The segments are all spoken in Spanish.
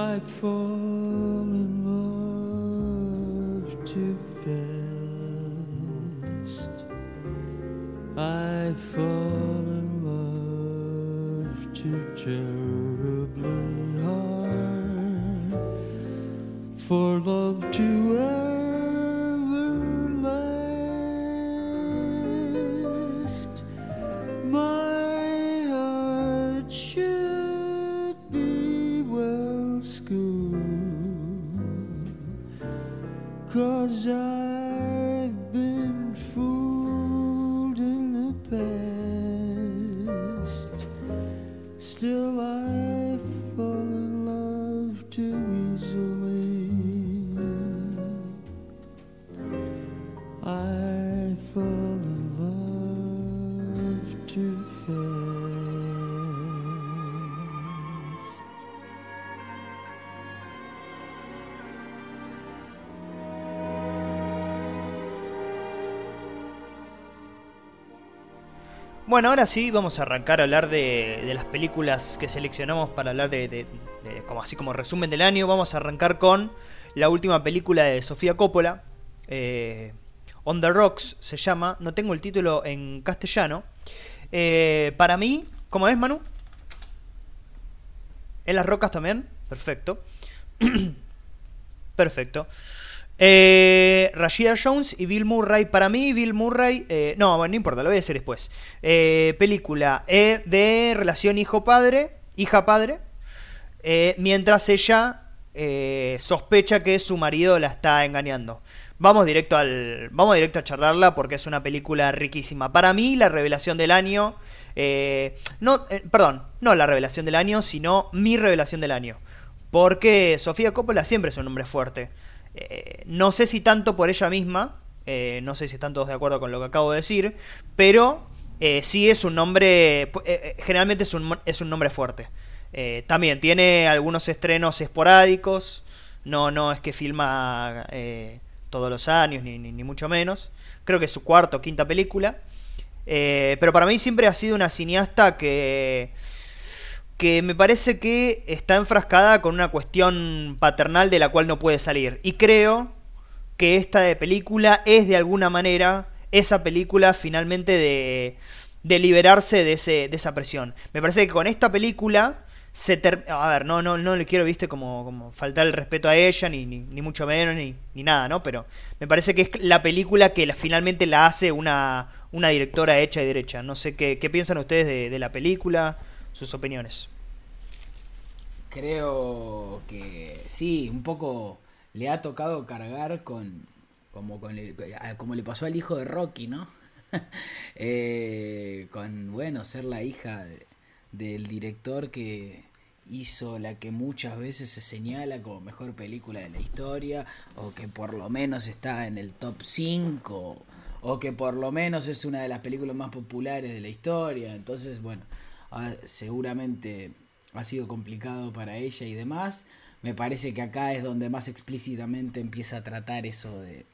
I fall. fallen. Bueno, ahora sí vamos a arrancar a hablar de, de las películas que seleccionamos para hablar de, de- como así como resumen del año. Vamos a arrancar con la última película de Sofía Coppola, eh, On the Rocks se llama. No tengo el título en castellano. Eh, para mí, ¿cómo es, Manu? ¿En las rocas también? Perfecto. Perfecto. Eh, Rashida Jones y Bill Murray. Para mí, Bill Murray. eh, no, bueno, no importa, lo voy a decir después. Eh, película eh, de relación hijo-padre, hija-padre. eh, mientras ella sospecha que su marido la está engañando. Vamos directo al. Vamos directo a charlarla porque es una película riquísima. Para mí, la revelación del año. no, perdón, no la revelación del año, sino mi revelación del año. Porque Sofía Coppola siempre es un hombre fuerte. Eh, no sé si tanto por ella misma, eh, no sé si están todos de acuerdo con lo que acabo de decir, pero eh, sí es un nombre, generalmente es un, es un nombre fuerte. También tiene algunos estrenos esporádicos, no, no es que filma todos los años, ni, ni, ni mucho menos. Creo que es su cuarta o quinta película. Pero para mí siempre ha sido una cineasta que que me parece que está enfrascada con una cuestión paternal de la cual no puede salir. Y creo que esta de película es de alguna manera esa película finalmente de, de liberarse de, ese, de esa presión. Me parece que con esta película se ter- a ver, no, no, no le quiero, viste, como, como faltar el respeto a ella, ni, ni, ni mucho menos, ni, ni nada, ¿no? Pero me parece que es la película que finalmente la hace una, una directora hecha y derecha. No sé qué, qué piensan ustedes de, de la película, sus opiniones. Creo que sí, un poco le ha tocado cargar con como con el- como le pasó al hijo de Rocky, ¿no? Eh, con bueno ser la hija de- del director que hizo la que muchas veces se señala como mejor película de la historia o que por lo menos está en el top 5 o que por lo menos es una de las películas más populares de la historia. Entonces, bueno, ah, seguramente ha sido complicado para ella y demás. Me parece que acá es donde más explícitamente empieza a tratar eso de,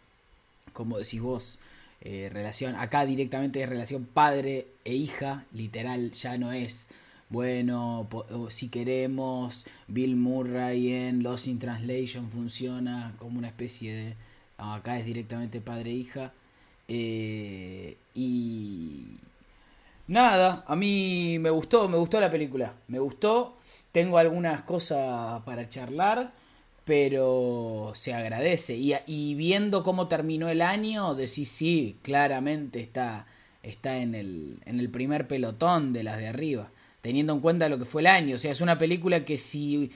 como decís vos, eh, relación, acá directamente es relación padre e hija, literal, ya no es, bueno, si queremos, Bill Murray en Lost in Translation funciona como una especie de, acá es directamente padre e hija, eh, y nada, a mí me gustó, me gustó la película, me gustó, tengo algunas cosas para charlar, pero se agradece. Y, y viendo cómo terminó el año, decís sí, claramente está, está en, el, en el primer pelotón de las de arriba, teniendo en cuenta lo que fue el año. O sea, es una película que si,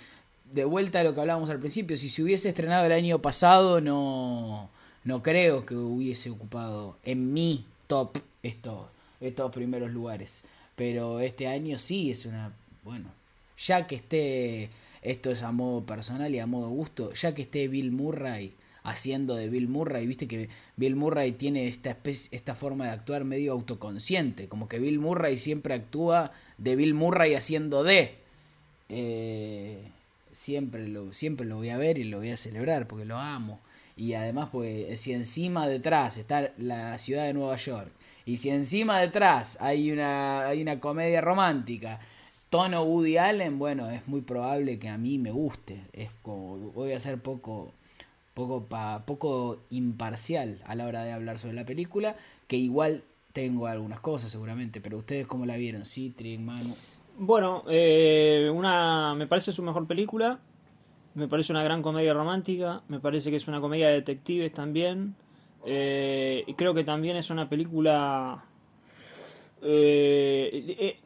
de vuelta a lo que hablábamos al principio, si se hubiese estrenado el año pasado, no, no creo que hubiese ocupado en mi top estos, estos primeros lugares. Pero este año sí es una, bueno, ya que esté, esto es a modo personal y a modo gusto, ya que esté Bill Murray haciendo de Bill Murray, viste que Bill Murray tiene esta especie, esta forma de actuar medio autoconsciente, como que Bill Murray siempre actúa de Bill Murray haciendo de. Eh, siempre, lo, siempre lo voy a ver y lo voy a celebrar porque lo amo. Y además, pues, si encima detrás está la ciudad de Nueva York, y si encima detrás hay una, hay una comedia romántica, tono Woody Allen, bueno, es muy probable que a mí me guste. Es como, voy a ser poco, poco, pa, poco imparcial a la hora de hablar sobre la película, que igual tengo algunas cosas seguramente, pero ustedes cómo la vieron, Citric, Manu. Bueno, eh, una, me parece su mejor película. Me parece una gran comedia romántica. Me parece que es una comedia de detectives también. Eh, y creo que también es una película. eh, eh,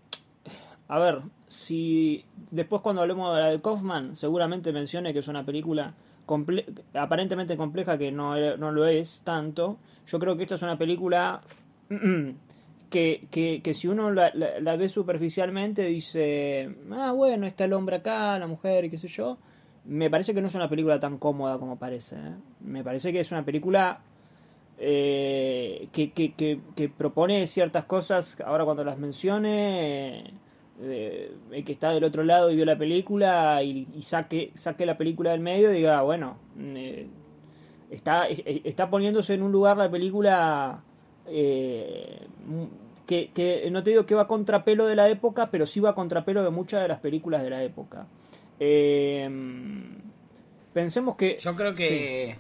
a ver, si después cuando hablemos de la de Kaufman, seguramente mencione que es una película aparentemente compleja que no, no lo es tanto. Yo creo que esta es una película que, que, que si uno la, ve superficialmente dice, ah, bueno, está el hombre acá, la mujer y qué sé yo. Me parece que no es una película tan cómoda como parece. Me parece que es una película eh, que, que, que, que propone ciertas cosas, ahora cuando las mencione, eh, el que está del otro lado y vio la película y, y saque, saque la película del medio y diga, bueno, eh, está, está poniéndose en un lugar la película eh, que, que no te digo que va a contrapelo de la época, pero sí va a contrapelo de muchas de las películas de la época. Eh, pensemos que... Yo creo que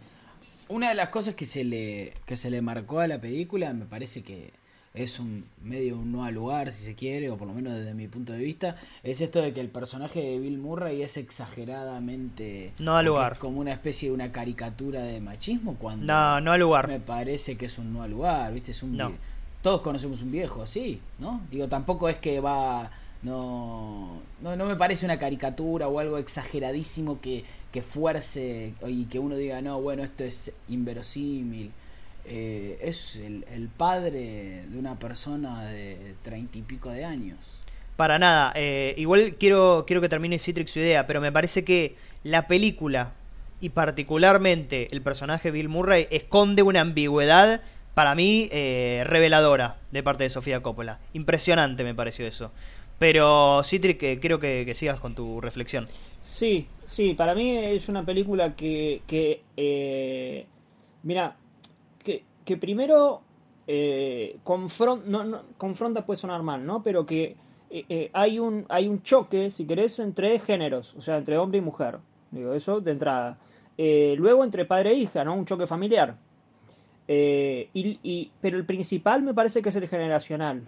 una de las cosas que se le que se le marcó a la película me parece que es un medio un no al lugar si se quiere o por lo menos desde mi punto de vista es esto de que el personaje de Bill Murray es exageradamente No al lugar. como una especie de una caricatura de machismo cuando No, no al lugar. me parece que es un no al lugar viste es un No. todos conocemos un viejo así no digo tampoco es que va no, no, no me parece una caricatura o algo exageradísimo que, que fuerce y que uno diga, no, bueno, esto es inverosímil. Eh, es el, el padre de una persona de treinta y pico de años. Para nada. eh, igual quiero, quiero que termine Citrix su idea, pero me parece que la película y particularmente el personaje Bill Murray esconde una ambigüedad para mí eh, reveladora de parte de Sofía Coppola. Impresionante me pareció eso. Pero Citrix, eh, quiero que, que sigas con tu reflexión. Sí, sí, para mí es una película que, que eh, mira, que, que primero eh, confronta puede sonar mal, ¿no? Pero que eh, hay un hay un choque, si querés, entre géneros, o sea, entre hombre y mujer. Digo, eso de entrada. Luego entre padre e hija, ¿no? Un choque familiar. Y, y- pero el principal me parece que es el generacional.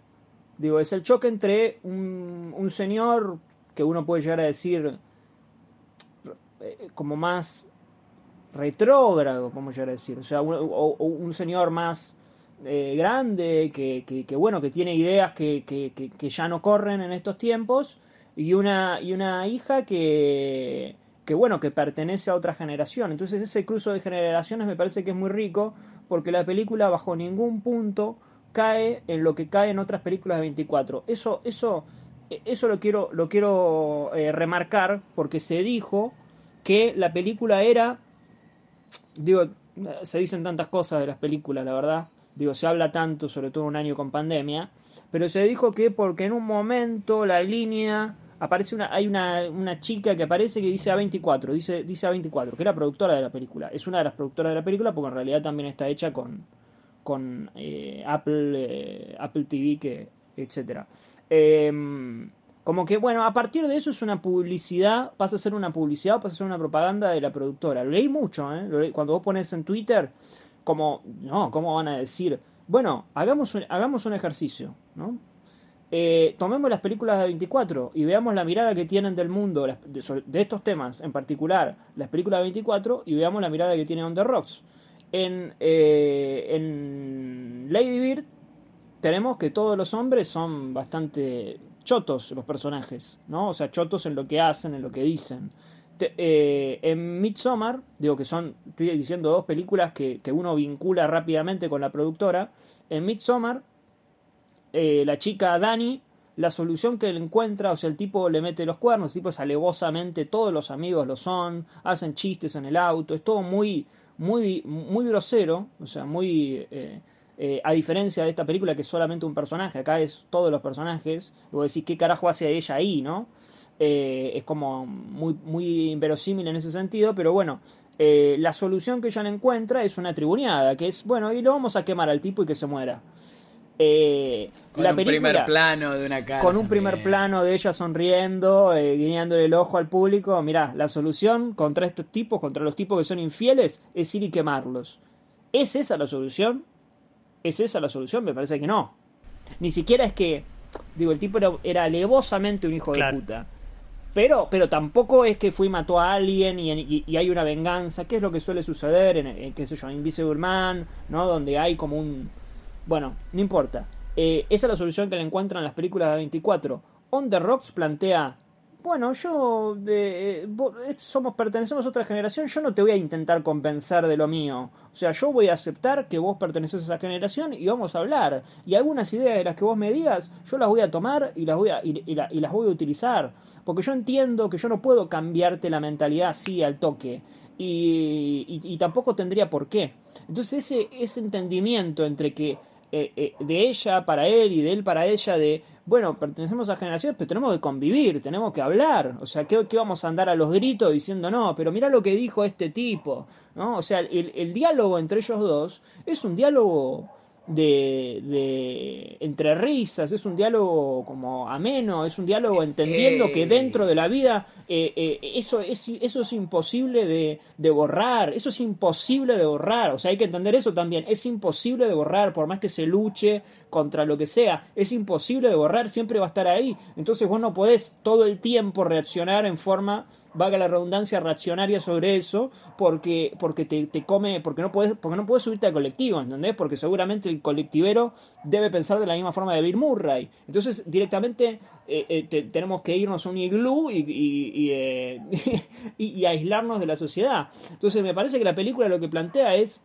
Digo, es el choque entre un, un señor que uno puede llegar a decir eh, como más retrógrado, como a decir. O sea, un, o- un señor más eh, grande, que, que- bueno, que tiene ideas que, que- ya no corren en estos tiempos, y una, y una hija que, que, bueno, que pertenece a otra generación. Entonces ese cruzo de generaciones me parece que es muy rico, porque la película bajo ningún punto cae en lo que cae en otras películas de 24. Eso, eso, eso lo quiero, lo quiero eh, remarcar, porque se dijo que la película era digo, se dicen tantas cosas de las películas, la verdad. Digo, se habla tanto, sobre todo un año con pandemia. Pero se dijo que porque en un momento la línea aparece una, hay una, una chica que aparece que dice A24, dice, dice A24, que era productora de la película. Es una de las productoras de la película porque en realidad también está hecha con, con eh, Apple, eh, Apple TV, que, etcétera. Em, como que, bueno, a partir de eso es una publicidad, pasa a ser una publicidad, pasa a ser una propaganda de la productora. Lo leí mucho, ¿eh? Cuando vos pones en Twitter, como, no, ¿cómo van a decir? Bueno, hagamos un, hagamos un ejercicio, ¿no? Eh, tomemos las películas de 24 y veamos la mirada que tienen del mundo de estos temas, en particular las películas de 24, y veamos la mirada que tiene On The Rocks. En, eh, en Lady Bird tenemos que todos los hombres son bastante chotos los personajes, ¿no? O sea, chotos en lo que hacen, en lo que dicen. Eh, en Midsommar, digo que son, estoy diciendo dos películas que, que uno vincula rápidamente con la productora. En Midsommar, eh, la chica Dani, la solución que él encuentra, o sea, el tipo le mete los cuernos, el tipo es alevosamente, todos los amigos lo son, hacen chistes en el auto, es todo muy, muy, muy grosero, o sea, muy... eh, eh, a diferencia de esta película que es solamente un personaje, acá es todos los personajes, y vos decís, ¿qué carajo hace ella ahí, no? Eh, es como muy, muy inverosímil en ese sentido, pero bueno, eh, la solución que ella le encuentra es una tribuneada, que es, bueno, y lo vamos a quemar al tipo y que se muera. Eh, Con la un película, primer plano de una cara. con un primer plano de ella sonriendo, eh, guiñándole el ojo al público. Mirá, la solución contra estos tipos, contra los tipos que son infieles, es ir y quemarlos. ¿Es esa la solución? ¿Es esa la solución? Me parece que no. Ni siquiera es que, digo, el tipo era, era alevosamente un hijo Claro. de puta. Pero, pero tampoco es que fue y mató a alguien y, y- y hay una venganza, que es lo que suele suceder en, en, qué sé yo, Invisible Man, ¿no? Donde hay como un... Bueno, no importa. Eh, esa es la solución que le encuentran las películas de 24. On the Rocks plantea, bueno, yo eh, vos- eh, somos pertenecemos a otra generación, yo no te voy a intentar convencer de lo mío. O sea, yo voy a aceptar que vos perteneces a esa generación y vamos a hablar. Y algunas ideas de las que vos me digas, yo las voy a tomar y las voy a, y, y la- y las voy a utilizar. Porque yo entiendo que yo no puedo cambiarte la mentalidad así al toque. Y, y- y tampoco tendría por qué. Entonces ese, ese entendimiento entre que eh, eh, de ella para él y de él para ella, de, bueno, pertenecemos a generaciones, pero tenemos que convivir, tenemos que hablar. O sea, ¿qué, vamos a andar a los gritos diciendo, no, pero mira lo que dijo este tipo? ¿no? O sea, el, el diálogo entre ellos dos es un diálogo de, de entre risas, es un diálogo como ameno, es un diálogo entendiendo Eh. que dentro de la vida eh, eh, eso, es, eso es imposible de, de borrar, eso es imposible de borrar, o sea, hay que entender eso también, es imposible de borrar, por más que se luche contra lo que sea, es imposible de borrar, siempre va a estar ahí, entonces vos no podés todo el tiempo reaccionar en forma valga la redundancia reaccionaria sobre eso porque porque te, te come porque no puedes porque no puedes subirte al colectivo ¿entendés? porque seguramente el colectivero debe pensar de la misma forma de Bill Murray entonces directamente eh, eh, te- tenemos que irnos a un iglú y, y, y, eh, y- y aislarnos de la sociedad entonces me parece que la película lo que plantea es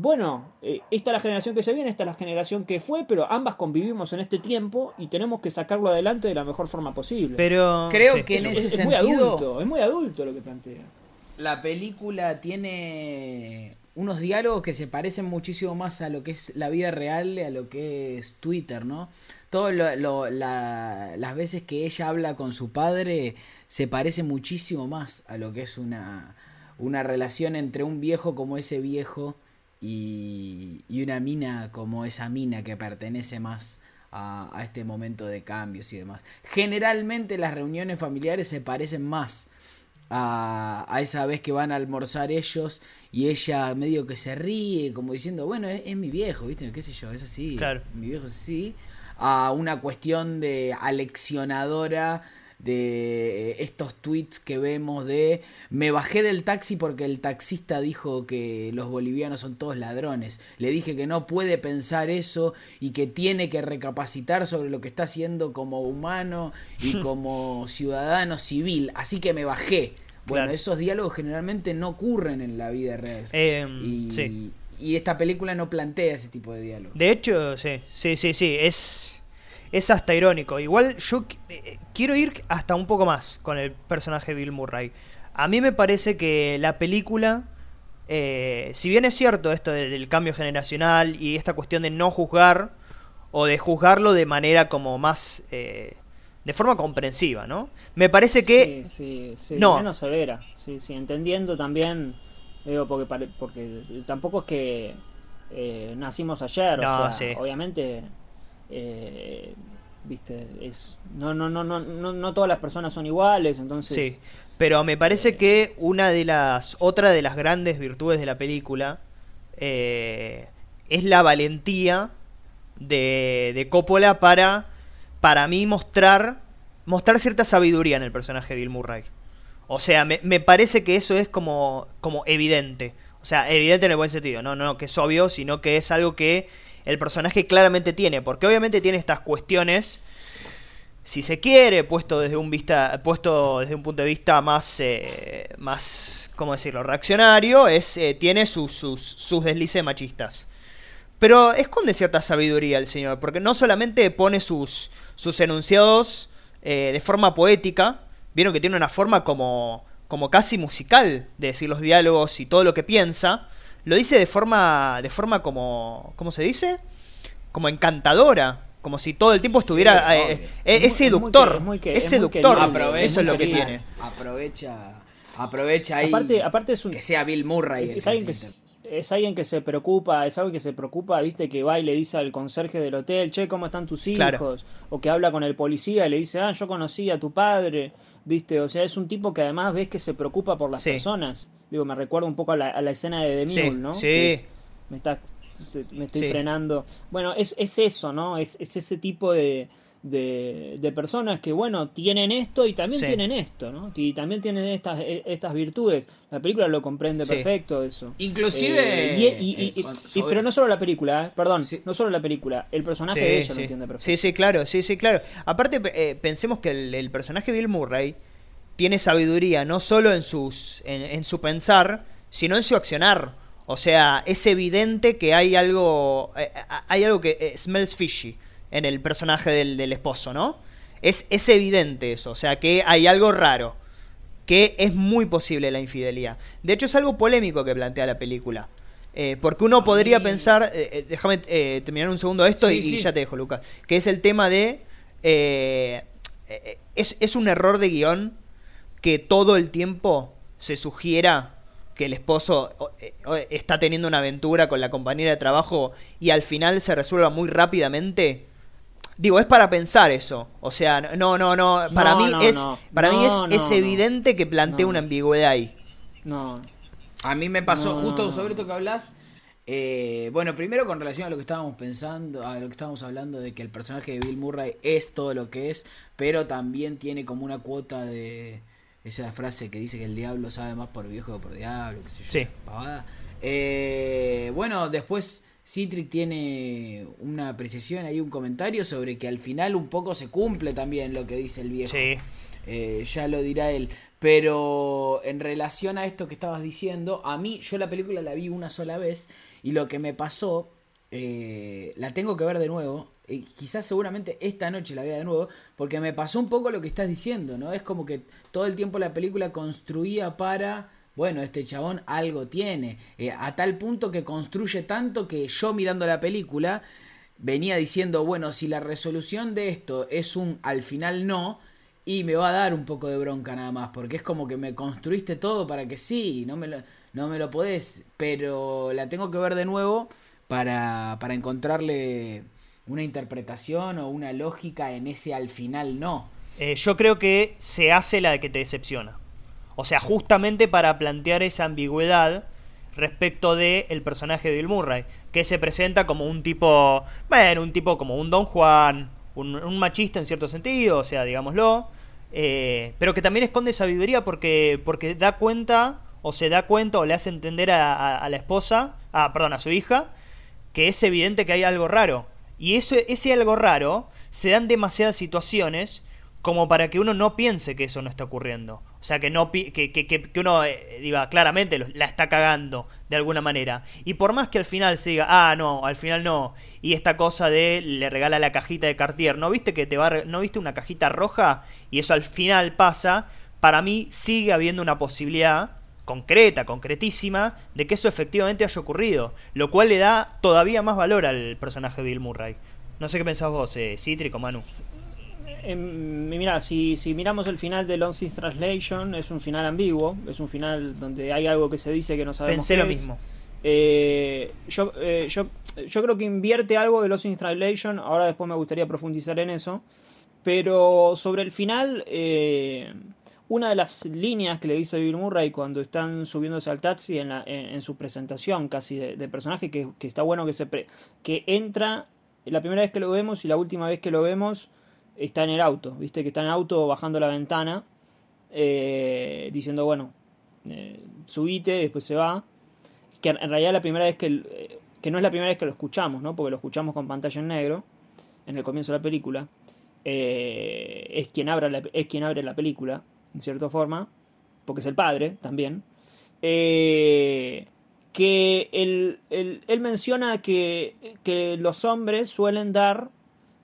bueno, eh, esta es la generación que se viene, esta es la generación que fue, pero ambas convivimos en este tiempo y tenemos que sacarlo adelante de la mejor forma posible. Pero. Creo sí. que en es, ese es muy sentido- adulto, es muy adulto lo que plantea. La película tiene unos diálogos que se parecen muchísimo más a lo que es la vida real, a lo que es Twitter, ¿no? Todo lo, lo- la- las veces que ella habla con su padre se parece muchísimo más a lo que es una, una relación entre un viejo como ese viejo y, y una mina como esa mina que pertenece más a, a este momento de cambios y demás. Generalmente las reuniones familiares se parecen más a, a esa vez que van a almorzar ellos y ella medio que se ríe, como diciendo, bueno, es, es mi viejo, ¿viste? ¿Qué sé yo? Es así. Claro. Mi viejo es así. A una cuestión de aleccionadora de estos tweets que vemos de me bajé del taxi porque el taxista dijo que los bolivianos son todos ladrones. Le dije que no puede pensar eso y que tiene que recapacitar sobre lo que está haciendo como humano y como ciudadano civil. Así que me bajé. Bueno, Claro. esos diálogos generalmente no ocurren en la vida real. Eh, y, sí. y esta película no plantea ese tipo de diálogos. De hecho, sí, sí, sí, sí, es, es hasta irónico. Igual yo qu- eh, quiero ir hasta un poco más con el personaje de Bill Murray. A mí me parece que la película, eh, si bien es cierto esto de- del cambio generacional y esta cuestión de no juzgar o de juzgarlo de manera como más... eh, de forma comprensiva, ¿no? Me parece que... Sí, sí, sí, No. menos severa. Sí, sí, entendiendo también, digo, porque, porque tampoco es que eh, nacimos ayer, No, o sea, sí. obviamente, eh, viste, es, no, no, no, no, no, no todas las personas son iguales, entonces... Sí, pero me parece que una de las otra de las grandes virtudes de la película eh, es la valentía de, de Coppola para para mí mostrar mostrar cierta sabiduría en el personaje de Bill Murray. O sea, me, me parece que eso es como como evidente. O sea, evidente en el buen sentido, no, no que es obvio, sino que es algo que el personaje claramente tiene, porque obviamente tiene estas cuestiones si se quiere, puesto desde un vista, puesto desde un punto de vista más, eh, más, ¿cómo decirlo? Reaccionario, es, eh, tiene sus, sus, sus deslices machistas. Pero esconde cierta sabiduría el señor, porque no solamente pone sus, sus enunciados eh, de forma poética, vieron que tiene una forma como, como casi musical de decir los diálogos y todo lo que piensa, lo dice de forma, de forma como, ¿cómo se dice? Como encantadora, como si todo el tiempo estuviera... Sí, eh, eh, Es es, muy- es muy seductor, que- es muy que- es seductor, aprovecha, eso es lo que tiene. Aprovecha, aprovecha ahí Aparte, aparte es un... que sea Bill Murray. es, el es alguien que es, alguien que se preocupa, es algo que se preocupa, viste, que va y le dice al conserje del hotel, che, ¿cómo están tus hijos? Claro. O que habla con el policía y le dice, ah, yo conocí a tu padre, viste, o sea, es un tipo que además ves que se preocupa por las Sí. personas. Digo, me recuerda un poco a la, a la escena de The Sí, Mule, ¿no? sí. Que es- me está se- me estoy Sí. frenando. Bueno, es, es eso, ¿no? Es, es ese tipo de, de, de personas que, bueno, tienen esto y también Sí. tienen esto, ¿no? Y también tienen estas, e- estas virtudes. La película lo comprende Sí. perfecto, eso. Inclusive, Eh, y- y- y- eh, y- sobre- pero no solo la película, ¿eh? perdón, Sí. no solo la película, el personaje Sí, de ella sí. lo entiende perfecto. Sí, sí, claro, sí, sí, claro. Aparte, eh, pensemos que el, el personaje Bill Murray tiene sabiduría no solo en, sus, en, en su pensar, sino en su accionar. O sea, es evidente que hay algo, eh, eh, hay algo que eh, smells fishy en el personaje del, del esposo, ¿no? Es, es evidente eso, o sea, que hay algo raro, que es muy posible la infidelidad. De hecho, es algo polémico que plantea la película. Eh, porque uno podría mí- pensar, déjame terminar un segundo esto Sí, y, ya te dejo, Lucas, que es el tema de... es, es un error de guion que todo el tiempo se sugiera que el esposo eh, está teniendo una aventura con la compañera de trabajo y al final se resuelva muy rápidamente. Digo, es para pensar eso. O sea, no, no, no. Para No, mí no, es, no. para mí es, no, es no. evidente que plantea No. una ambigüedad ahí. No, A mí me pasó No, justo no, sobre esto que hablas. eh, bueno, primero con relación a lo que estábamos pensando, a lo que estábamos hablando de que el personaje de Bill Murray es todo lo que es, pero también tiene como una cuota de esa frase que dice que el diablo sabe más por viejo que por diablo, qué sé yo, Sí. pavada. Eh, bueno, después Citric tiene una apreciación, hay un comentario sobre que al final un poco se cumple también lo que dice el viejo. Sí. Eh, ya lo dirá él. Pero en relación a esto que estabas diciendo, a mí, yo la película la vi una sola vez y lo que me pasó, eh, la tengo que ver de nuevo. Quizás seguramente esta noche la vea de nuevo, porque me pasó un poco lo que estás diciendo, ¿no? Es como que todo el tiempo la película construía para, bueno, este chabón algo tiene, eh, a tal punto que construye tanto que yo mirando la película venía diciendo, bueno, si la resolución de esto es un al final no, y me va a dar un poco de bronca nada más, porque es como que me construiste todo para que sí, no me lo, no me lo podés, pero la tengo que ver de nuevo para, para encontrarle una interpretación o una lógica en ese al final no. Eh, yo creo que se hace la de que te decepciona. O sea, justamente para plantear esa ambigüedad respecto de el personaje de Bill Murray, que se presenta como un tipo, bueno, un tipo como un Don Juan, un, machista en cierto sentido, o sea, digámoslo, eh, pero que también esconde sabiduría porque, porque da cuenta, o se da cuenta, o le hace entender a, a- a la esposa, ah, perdón, a su hija, que es evidente que hay algo raro. Y eso, ese algo raro se dan demasiadas situaciones como para que uno no piense que eso no está ocurriendo. O sea, que, no que, que, que- uno eh, diga claramente la está cagando de alguna manera. Y por más que al final se diga, ah, no, al final no. Y esta cosa de le regala la cajita de Cartier, ¿no viste que te va a no viste una cajita roja? Y eso al final pasa. Para mí sigue habiendo una posibilidad concreta, concretísima, de que eso efectivamente haya ocurrido, lo cual le da todavía más valor al personaje de Bill Murray. No sé qué pensás vos, eh, Cítrico, Manu. Eh, mira, si, si miramos el final de Lost in Translation, es un final ambiguo, es un final donde hay algo que se dice que no sabemos Pensé qué lo es. mismo. Eh, yo, eh, yo, yo creo que invierte algo de Lost in Translation, ahora después me gustaría profundizar en eso, pero sobre el final, eh, una de las líneas que le dice Bill Murray cuando están subiéndose al taxi en, la- en, su presentación casi de, personaje, que, está bueno que se pre- entra la primera vez que lo vemos y la última vez que lo vemos está en el auto, viste que está en auto bajando la ventana, eh, diciendo, bueno, eh, subite, después se va. Que en realidad la primera vez que, eh, que no es la primera vez que lo escuchamos, ¿no? Porque lo escuchamos con pantalla en negro en el comienzo de la película. Es, quien abre la, es quien abre la película, en cierta forma, porque es el padre también. Eh, que él, él- él menciona que, que los hombres suelen dar,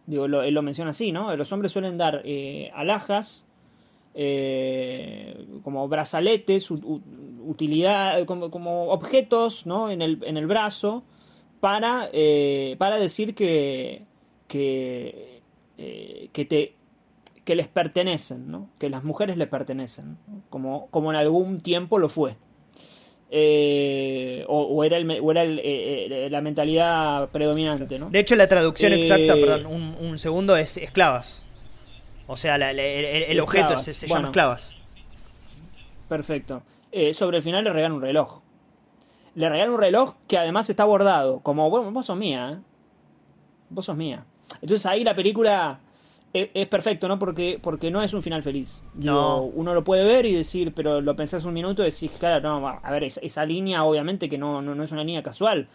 digo, lo- él lo menciona así, ¿no? Los hombres suelen dar eh, alhajas, eh, como brazaletes, utilidad, como, como objetos, ¿no? En el, en el brazo, para, eh, para decir que, que, que te que les pertenecen, ¿no? que las mujeres le pertenecen, ¿no? como, como en algún tiempo lo fue. eh, o, o era, el, o era el, eh, eh, la mentalidad predominante, ¿no? De hecho, la traducción Eh, exacta, perdón, un, un segundo, es esclavas. O sea, la- la- el, el- objeto Esclavas, se, se bueno. llama esclavas. Perfecto. Sobre el final le regalan un reloj. Le regalan un reloj que además está bordado. Como, bueno, vos sos mía, ¿eh? Vos sos mía. Entonces ahí la película es, es perfecto, ¿no? Porque, porque no es un final feliz. Digo, No. Uno lo puede ver y decir, pero lo pensás un minuto y decís, claro, no, a ver, esa, esa línea obviamente que no, no, no es una línea casual.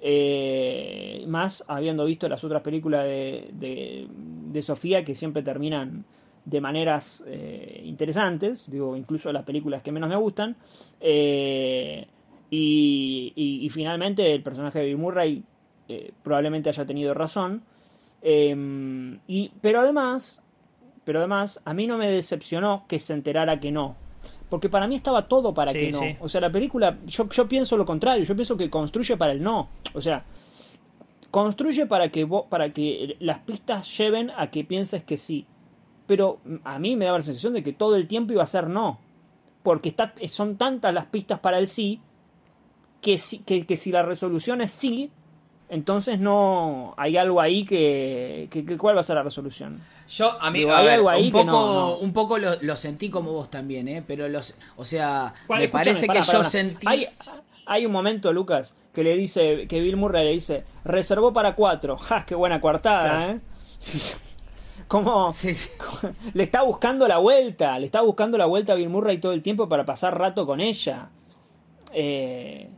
Eh, más habiendo visto las otras películas de, de, de Sofía que siempre terminan de maneras eh, interesantes, digo, incluso las películas que menos me gustan. Eh, y, y- y finalmente el personaje de Bill Murray eh, probablemente haya tenido razón. Eh, y, pero además, pero además, a mí no me decepcionó que se enterara que no. Porque para mí estaba todo para Sí, que no. sí. O sea, la película, yo, yo pienso lo contrario, yo pienso que construye para el no. O sea, construye para que, para que las pistas lleven a que pienses que sí. Pero a mí me daba la sensación de que todo el tiempo iba a ser no. Porque está, son tantas las pistas para el sí que, si- que, que si la resolución es sí, entonces no hay algo ahí que, que- que- ¿cuál va a ser la resolución? Yo, a mí, Digo, a hay ver, algo ahí un que poco, no, no. un poco lo, lo sentí como vos también, ¿eh? Pero los, o sea, parece que yo sentí... Hay, hay un momento, Lucas, que le dice, que Bill Murray le dice, reservó para cuatro. ¡Ja! ¡Qué buena coartada, Claro. eh! Como Sí, sí. le está buscando la vuelta, le está buscando la vuelta a Bill Murray todo el tiempo para pasar rato con ella. Eh,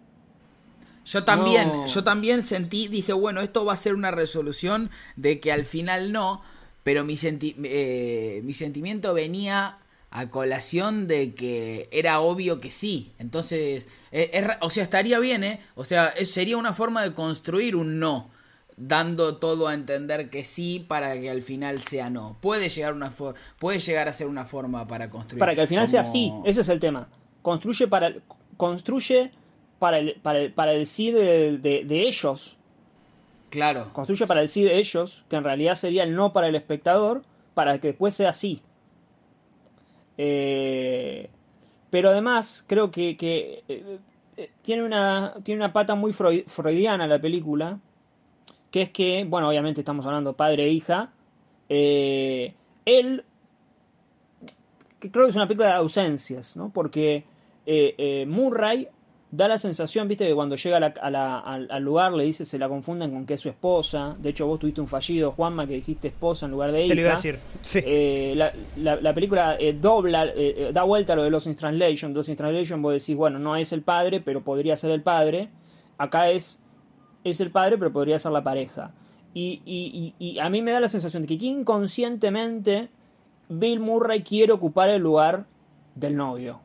Yo también, No. yo también sentí, dije, bueno, esto va a ser una resolución de que al final no, pero mi, senti- eh, mi sentimiento venía a colación de que era obvio que sí. Entonces, eh, o sea, estaría bien, ¿eh? O sea, es- sería una forma de construir un no, dando todo a entender que sí para que al final sea no. Puede llegar, una for- puede llegar a ser una forma para construir. para que al final sea sí, ese es el tema. Construye para construye para el, para el, para el sí de, de- de ellos. Claro. Construye para el sí de ellos, que en realidad sería el no para el espectador, para que después sea sí. Eh, pero además, creo que, que, eh, eh, tiene, una, tiene una pata muy freud- freudiana la película, que es que, bueno, obviamente estamos hablando padre e hija. eh, él, que creo que es una película de ausencias, ¿no? Porque eh, eh, Murray da la sensación, viste, que cuando llega a la- a la- al, al lugar le dice, se la confunden con que es su esposa. De hecho, vos tuviste un fallido, Juanma, que dijiste esposa en lugar de hija. Te lo iba a decir. Sí. Eh, la, la- la película eh, dobla, eh, da vuelta a lo de Lost in Translation. Lost in Translation vos decís, bueno, no es el padre, pero podría ser el padre. Acá es, es el padre, pero podría ser la pareja. Y, y- y- y a mí me da la sensación de que inconscientemente Bill Murray quiere ocupar el lugar del novio.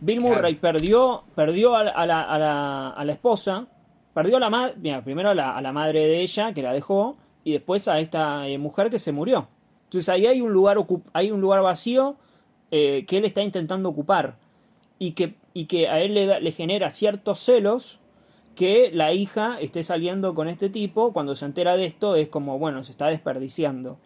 Bill Claro. Murray perdió, perdió a, la- a la, a la- a la esposa, perdió a la madre, mira, primero a la, a la madre de ella que la dejó y después a esta eh, mujer que se murió. Entonces ahí hay un lugar, hay un lugar vacío eh, que él está intentando ocupar y que, y que a él le, da- le genera ciertos celos que la hija esté saliendo con este tipo, cuando se entera de esto es como, bueno, se está desperdiciando.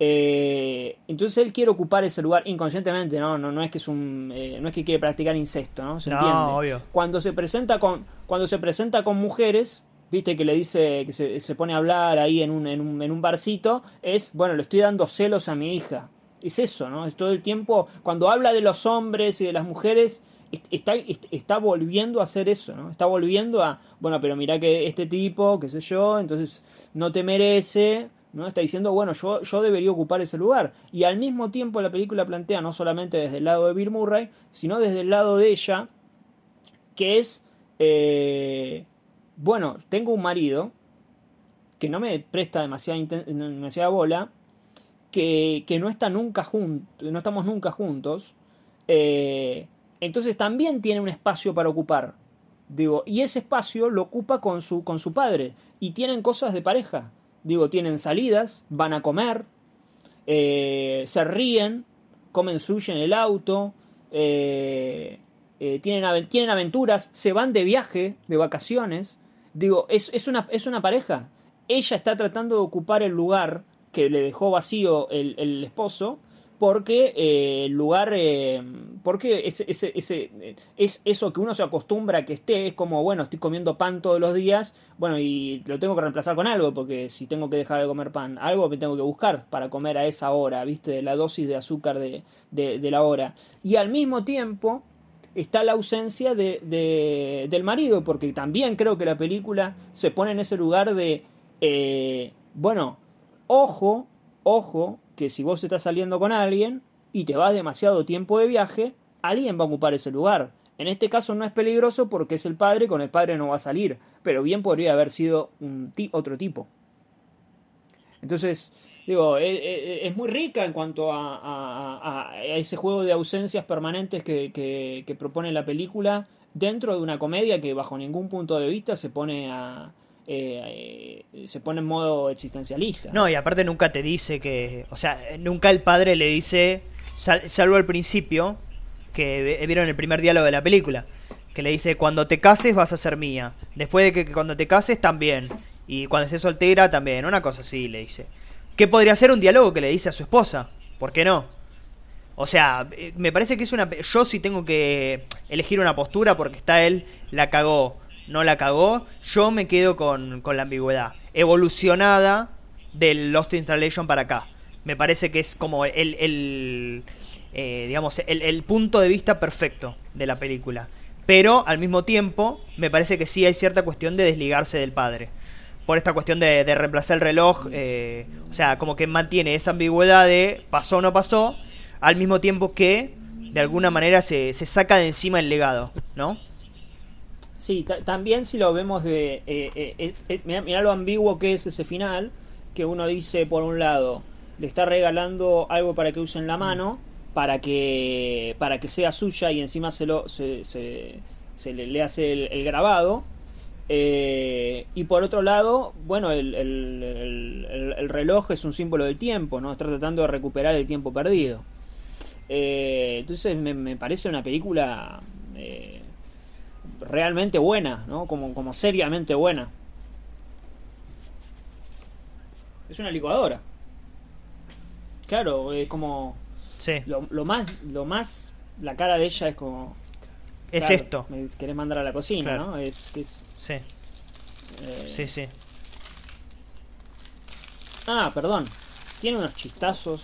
Eh, entonces él quiere ocupar ese lugar inconscientemente, ¿no? No, no es que es un, eh, no es que quiere practicar incesto, ¿no? Se No, entiende. obvio. Cuando se presenta con, cuando se presenta con mujeres, viste que le dice que se, se pone a hablar ahí en un, en un, en un barcito, es, bueno, le estoy dando celos a mi hija. Es eso, ¿no? Es todo el tiempo, cuando habla de los hombres y de las mujeres, est- está, est- está volviendo a hacer eso, ¿no? Está volviendo a, bueno, pero mira que este tipo, qué sé yo, entonces no te merece, ¿no? Está diciendo, bueno, yo, yo debería ocupar ese lugar. Y al mismo tiempo la película plantea, no solamente desde el lado de Bill Murray, sino desde el lado de ella, que es, eh, bueno, tengo un marido que no me presta demasiada, demasiada bola, que, que no está nunca juntos, no estamos nunca juntos, eh, entonces también tiene un espacio para ocupar. Digo, y ese espacio lo ocupa con su, con su padre. Y tienen cosas de pareja. Digo, tienen salidas, van a comer, eh, se ríen, comen sushi en el auto, eh, eh, tienen, tienen aventuras, se van de viaje, de vacaciones. Digo, es, es, una, es una pareja. Ella está tratando de ocupar el lugar que le dejó vacío el, el esposo porque eh, el lugar, eh, porque ese, ese, ese, es eso que uno se acostumbra a que esté, es como, bueno, estoy comiendo pan todos los días, bueno, y lo tengo que reemplazar con algo, porque si tengo que dejar de comer pan, algo me tengo que buscar para comer a esa hora, ¿viste? La dosis de azúcar de, de, de la hora. Y al mismo tiempo está la ausencia de, de- del marido, porque también creo que la película se pone en ese lugar de, eh, bueno, ojo, ojo, que si vos estás saliendo con alguien y te vas demasiado tiempo de viaje, alguien va a ocupar ese lugar. En este caso no es peligroso porque es el padre, con el padre no va a salir, pero bien podría haber sido un otro tipo. Entonces, digo, e- e- es, muy rica en cuanto a- a ese juego de ausencias permanentes que, que- que propone la película dentro de una comedia que bajo ningún punto de vista se pone a eh, se pone en modo existencialista. No, y aparte nunca te dice que. O sea, nunca el padre le dice, sal- salvo al principio, que vieron el primer diálogo de la película, que le dice: Cuando te cases vas a ser mía. Después de que, que cuando te cases también. Y cuando estés soltera también. Una cosa así le dice. ¿Qué podría ser un diálogo que le dice a su esposa? ¿Por qué no? O sea, eh, me parece que es una... Yo si tengo que elegir una postura porque está él, la cagó, no la cagó, yo me quedo con, con la ambigüedad. Evolucionada del Lost in Translation para acá. Me parece que es como el, el eh, digamos, el, el punto de vista perfecto de la película. Pero al mismo tiempo, me parece que sí hay cierta cuestión de desligarse del padre. Por esta cuestión de, de reemplazar el reloj. eh, o sea, como que mantiene esa ambigüedad de pasó o no pasó. Al mismo tiempo que, de alguna manera, se, se saca de encima el legado, ¿no? Sí, ta- también si lo vemos de... Eh, eh, eh, eh, mirá, mirá lo ambiguo que es ese final, que uno dice, por un lado, le está regalando algo para que use en la mano, para que para que sea suya y encima se lo se, se, se le, le hace el, el grabado. Eh, y por otro lado, bueno, el, el- el- el- el reloj es un símbolo del tiempo, ¿no? Está tratando de recuperar el tiempo perdido. Eh, entonces me, me parece una película eh, realmente buena, ¿no? Como, como seriamente buena. Es una licuadora. Claro, es como Sí, lo, lo más lo más la cara de ella es como es claro, esto. me querés mandar a la cocina, Claro. ¿no? Es que es Sí, eh, sí, sí. Ah, perdón. Tiene unos chistazos,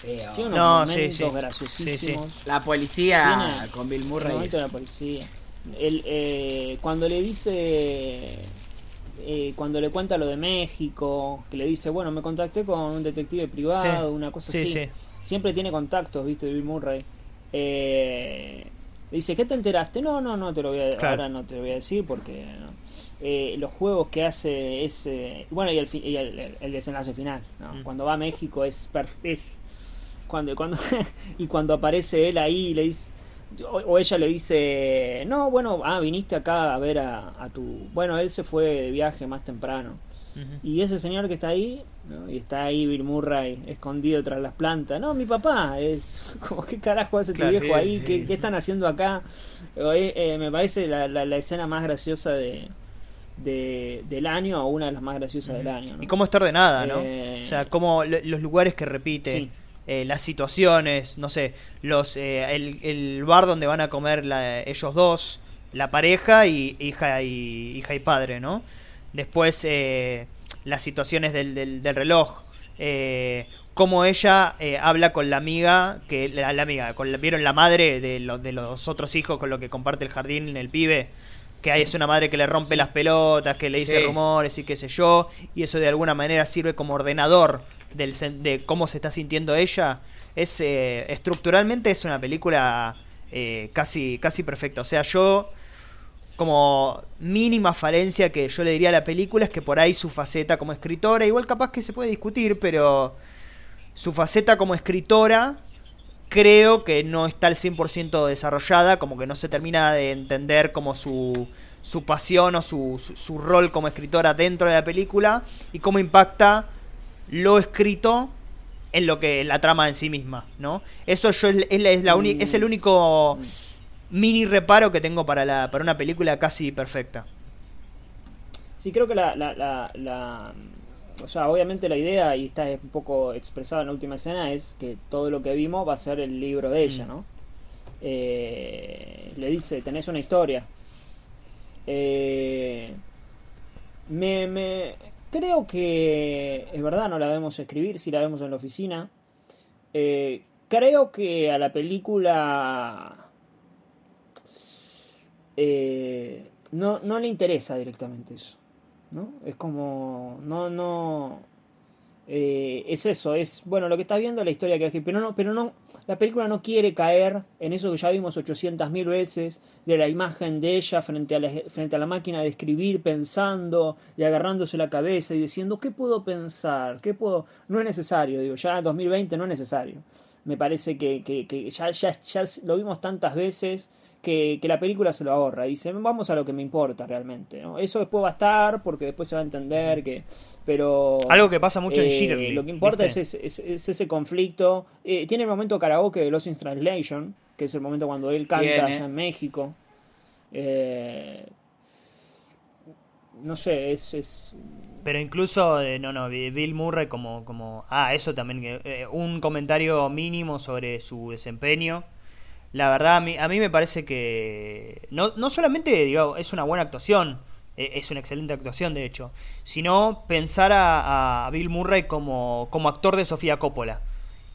Sí, oh. tiene unos No, sí, momentos sí. graciosísimos. La policía Tiene- con Bill El Murray. momento es- de la policía. El, eh, cuando le dice. eh, cuando le cuenta lo de México, que le dice, bueno, me contacté con un detective privado, Sí. una cosa Sí, así. sí. Siempre tiene contactos, viste, Bill Murray. Eh, dice, ¿qué te enteraste? No, no, no te lo voy a, Claro. ahora no te lo voy a decir porque no. Eh, los juegos que hace es bueno y el, y el, desenlace final ¿no? Mm. cuando va a México es es cuando cuando y cuando aparece él ahí le dice o, o ella le dice no bueno ah viniste acá a ver a, a tu bueno él se fue de viaje más temprano y ese señor que está ahí ¿no? y está ahí Bill Murray escondido tras las plantas no mi papá es como qué carajo hace tu Claro, viejo sí, ahí sí. ¿Qué, qué están haciendo acá Eh, eh, me parece la, la, la escena más graciosa de, de- del año o una de las más graciosas del año ¿no? Y cómo está ordenada, ¿no? Eh, O sea, cómo lo- los lugares que repite, Sí. Eh, las situaciones, no sé, los eh, el, el bar donde van a comer la- ellos dos, la pareja y hija y hija y padre, ¿no? Después eh, las situaciones del, del, del reloj, eh, cómo ella eh, habla con la amiga, que la, la amiga, con la- vieron la madre de, lo- de los otros hijos con lo que comparte el jardín el pibe, que hay, es una madre que le rompe las pelotas, que le dice Sí. rumores y qué sé yo, y eso de alguna manera sirve como ordenador del, de cómo se está sintiendo ella. Es eh, estructuralmente es una película eh, casi casi perfecta. O sea, yo como mínima falencia que yo le diría a la película es que por ahí su faceta como escritora, igual capaz que se puede discutir, pero su faceta como escritora creo que no está al 100% desarrollada, como que no se termina de entender como su, su pasión o su, su, su rol como escritora dentro de la película y cómo impacta lo escrito en lo que la trama en sí misma, ¿no? Eso yo es, es la- es la uni- es el único mini reparo que tengo para la para una película casi perfecta. Sí, creo que la, la, la, la- O sea, obviamente la idea, y está un poco expresada en la última escena, es que todo lo que vimos va a ser el libro de ella, Mm. ¿no? eh, le dice, tenés una historia. Eh, me, me, creo que es verdad, no la vemos escribir, si la vemos en la oficina. Eh, creo que a la película eh, no, no le interesa directamente eso. ¿no? Es como. No, no. Eh, es eso, es. Bueno, lo que estás viendo la historia que hay. Pero no, pero no. La película no quiere caer en eso que ya vimos 800.000 veces. De la imagen de ella frente a, la, frente a la máquina de escribir, pensando y agarrándose la cabeza y diciendo: ¿Qué puedo pensar? ¿Qué puedo.? No es necesario, digo, ya en 2020 no es necesario. Me parece que, que, que ya, ya, ya lo vimos tantas veces que, que, la película se lo ahorra. Dice, vamos a lo que me importa realmente. ¿no? Eso después va a estar porque después se va a entender que... Pero... Algo que pasa mucho eh, en Shirley. Lo que importa es es, es ese conflicto. Eh, tiene el momento karaoke de Lost in Translation, que es el momento cuando él canta Tiene. allá en México. Eh, no sé, es... es Pero incluso, eh, no, no, Bill Murray como, como... Ah, eso también, eh, un comentario mínimo sobre su desempeño. La verdad, a mí, a mí me parece que no, no solamente digo, es una buena actuación, eh, es una excelente actuación de hecho, sino pensar a, a Bill Murray como, como actor de Sofía Coppola.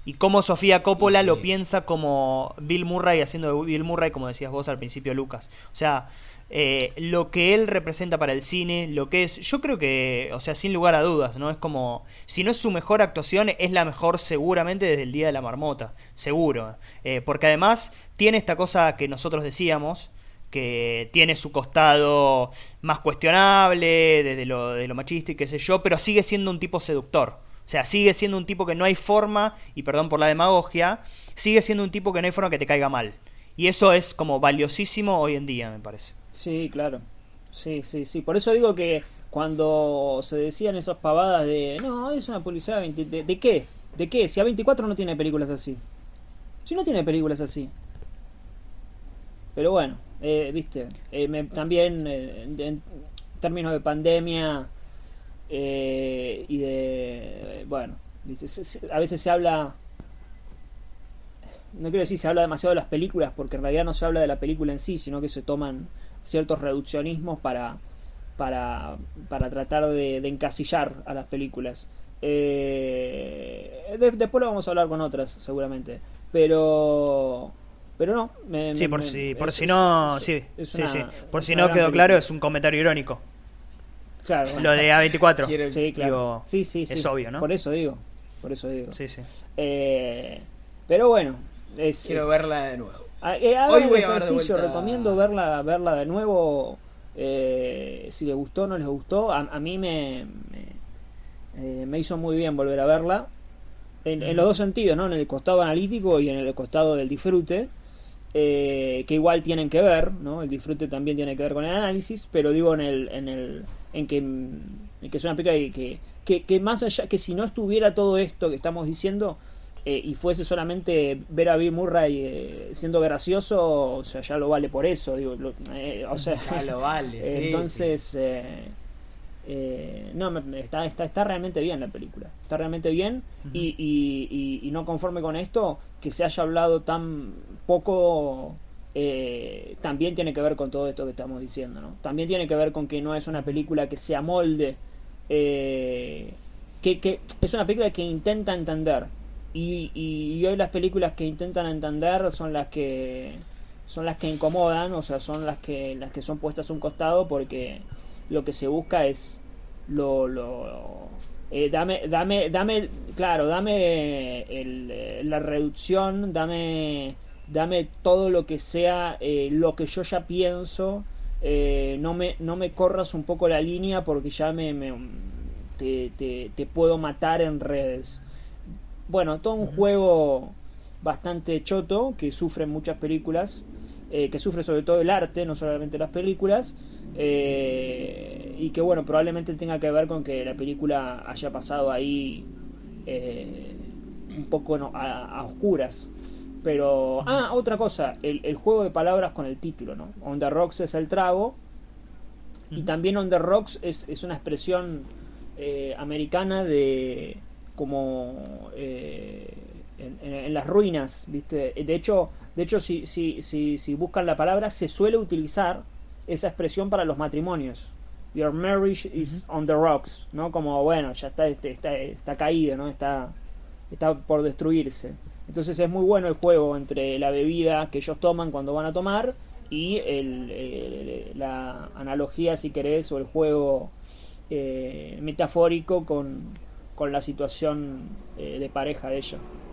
Y cómo Sofía Coppola Sí. lo piensa como Bill Murray haciendo de Bill Murray, como decías vos al principio, Lucas. O sea, eh, lo que él representa para el cine, lo que es, yo creo que, o sea, sin lugar a dudas, ¿no? Es como, si no es su mejor actuación, es la mejor seguramente desde el Día de la Marmota, seguro. Eh, porque además tiene esta cosa que nosotros decíamos, que tiene su costado más cuestionable, desde lo, de lo machista y qué sé yo, pero sigue siendo un tipo seductor. O sea, sigue siendo un tipo que no hay forma, y perdón por la demagogia, sigue siendo un tipo que no hay forma que te caiga mal. Y eso es como valiosísimo hoy en día, me parece. Sí, claro. Sí, sí, sí. Por eso digo que cuando se decían esas pavadas de, no, es una publicidad de, 20 de, ¿de qué? ¿De qué? Si A24 no tiene películas así. Si no tiene películas así. Pero bueno, eh, viste, eh, me- también eh, en, en términos de pandemia eh, y de, bueno, viste, se- se- a veces se habla, no quiero decir se habla demasiado de las películas, porque en realidad no se habla de la película en sí, sino que se toman ciertos reduccionismos para, para, para tratar de, de encasillar a las películas. Eh, de- después lo vamos a hablar con otras, seguramente. Pero pero no. me- Sí, por me- si, por es- si no, es- sí, es sí, una- sí. Por si no quedó claro, es un comentario irónico. Claro, bueno. Lo de A24. Quiero- Sí, claro. Digo, sí, sí, sí. es obvio, ¿no? Por eso digo. Por eso digo. Sí, sí. Eh, pero bueno. Es, Quiero es- verla de nuevo. Ah, eh, hagan el ejercicio, recomiendo verla, verla de nuevo. eh, si les gustó o no les gustó. A, a mí me, me, eh, me hizo muy bien volver a verla. En, en los dos sentidos, ¿no? En el costado analítico y en el costado del disfrute. eh, que igual tienen que ver, ¿no? El disfrute también tiene que ver con el análisis, pero digo en el, en el, en que, en que es una película que, que, que más allá, que si no estuviera todo esto que estamos diciendo, eh, y fuese solamente ver a Bill Murray eh, siendo gracioso, o sea, ya lo vale por eso, digo, lo- eh, o sea, Ya lo vale, sí, entonces, eh, eh, no, me- está, está, está realmente bien la película, está realmente bien, y, y, y- y no conforme con esto, que se haya hablado tan poco, eh, también tiene que ver con todo esto que estamos diciendo, ¿no? También tiene que ver con que no es una película que se amolde, eh, que, que es una película que intenta entender, y, y, hoy las películas que intentan entender son las que son las que incomodan, o sea, son las que las que son puestas a un costado porque lo que se busca es lo, lo eh, dame dame dame claro, dame el, eh, la reducción, dame dame todo lo que sea eh, lo que yo ya pienso, eh, no me no me corras un poco la línea porque ya me, me te, te puedo matar en redes. Bueno, todo un juego bastante choto que sufren muchas películas, eh, que sufre sobre todo el arte, no solamente las películas, eh, y que bueno, probablemente tenga que ver con que la película haya pasado ahí eh, un poco no, a, a oscuras. Pero, ah, otra cosa, el, el juego de palabras con el título, ¿no? On the Rocks es el trago, y también On the Rocks es, es una expresión americana de como eh, en, en- las ruinas, ¿viste? De hecho, de hecho si, si, si, si buscan la palabra, se suele utilizar esa expresión para los matrimonios. Your marriage is on the rocks, ¿no? Como, bueno, ya está, este, está, está caído, ¿no? Está, está por destruirse. Entonces es muy bueno el juego entre la bebida que ellos toman cuando van a tomar y el, el- la analogía, si querés, o el juego eh, metafórico con, con la situación eh, de pareja de ellos.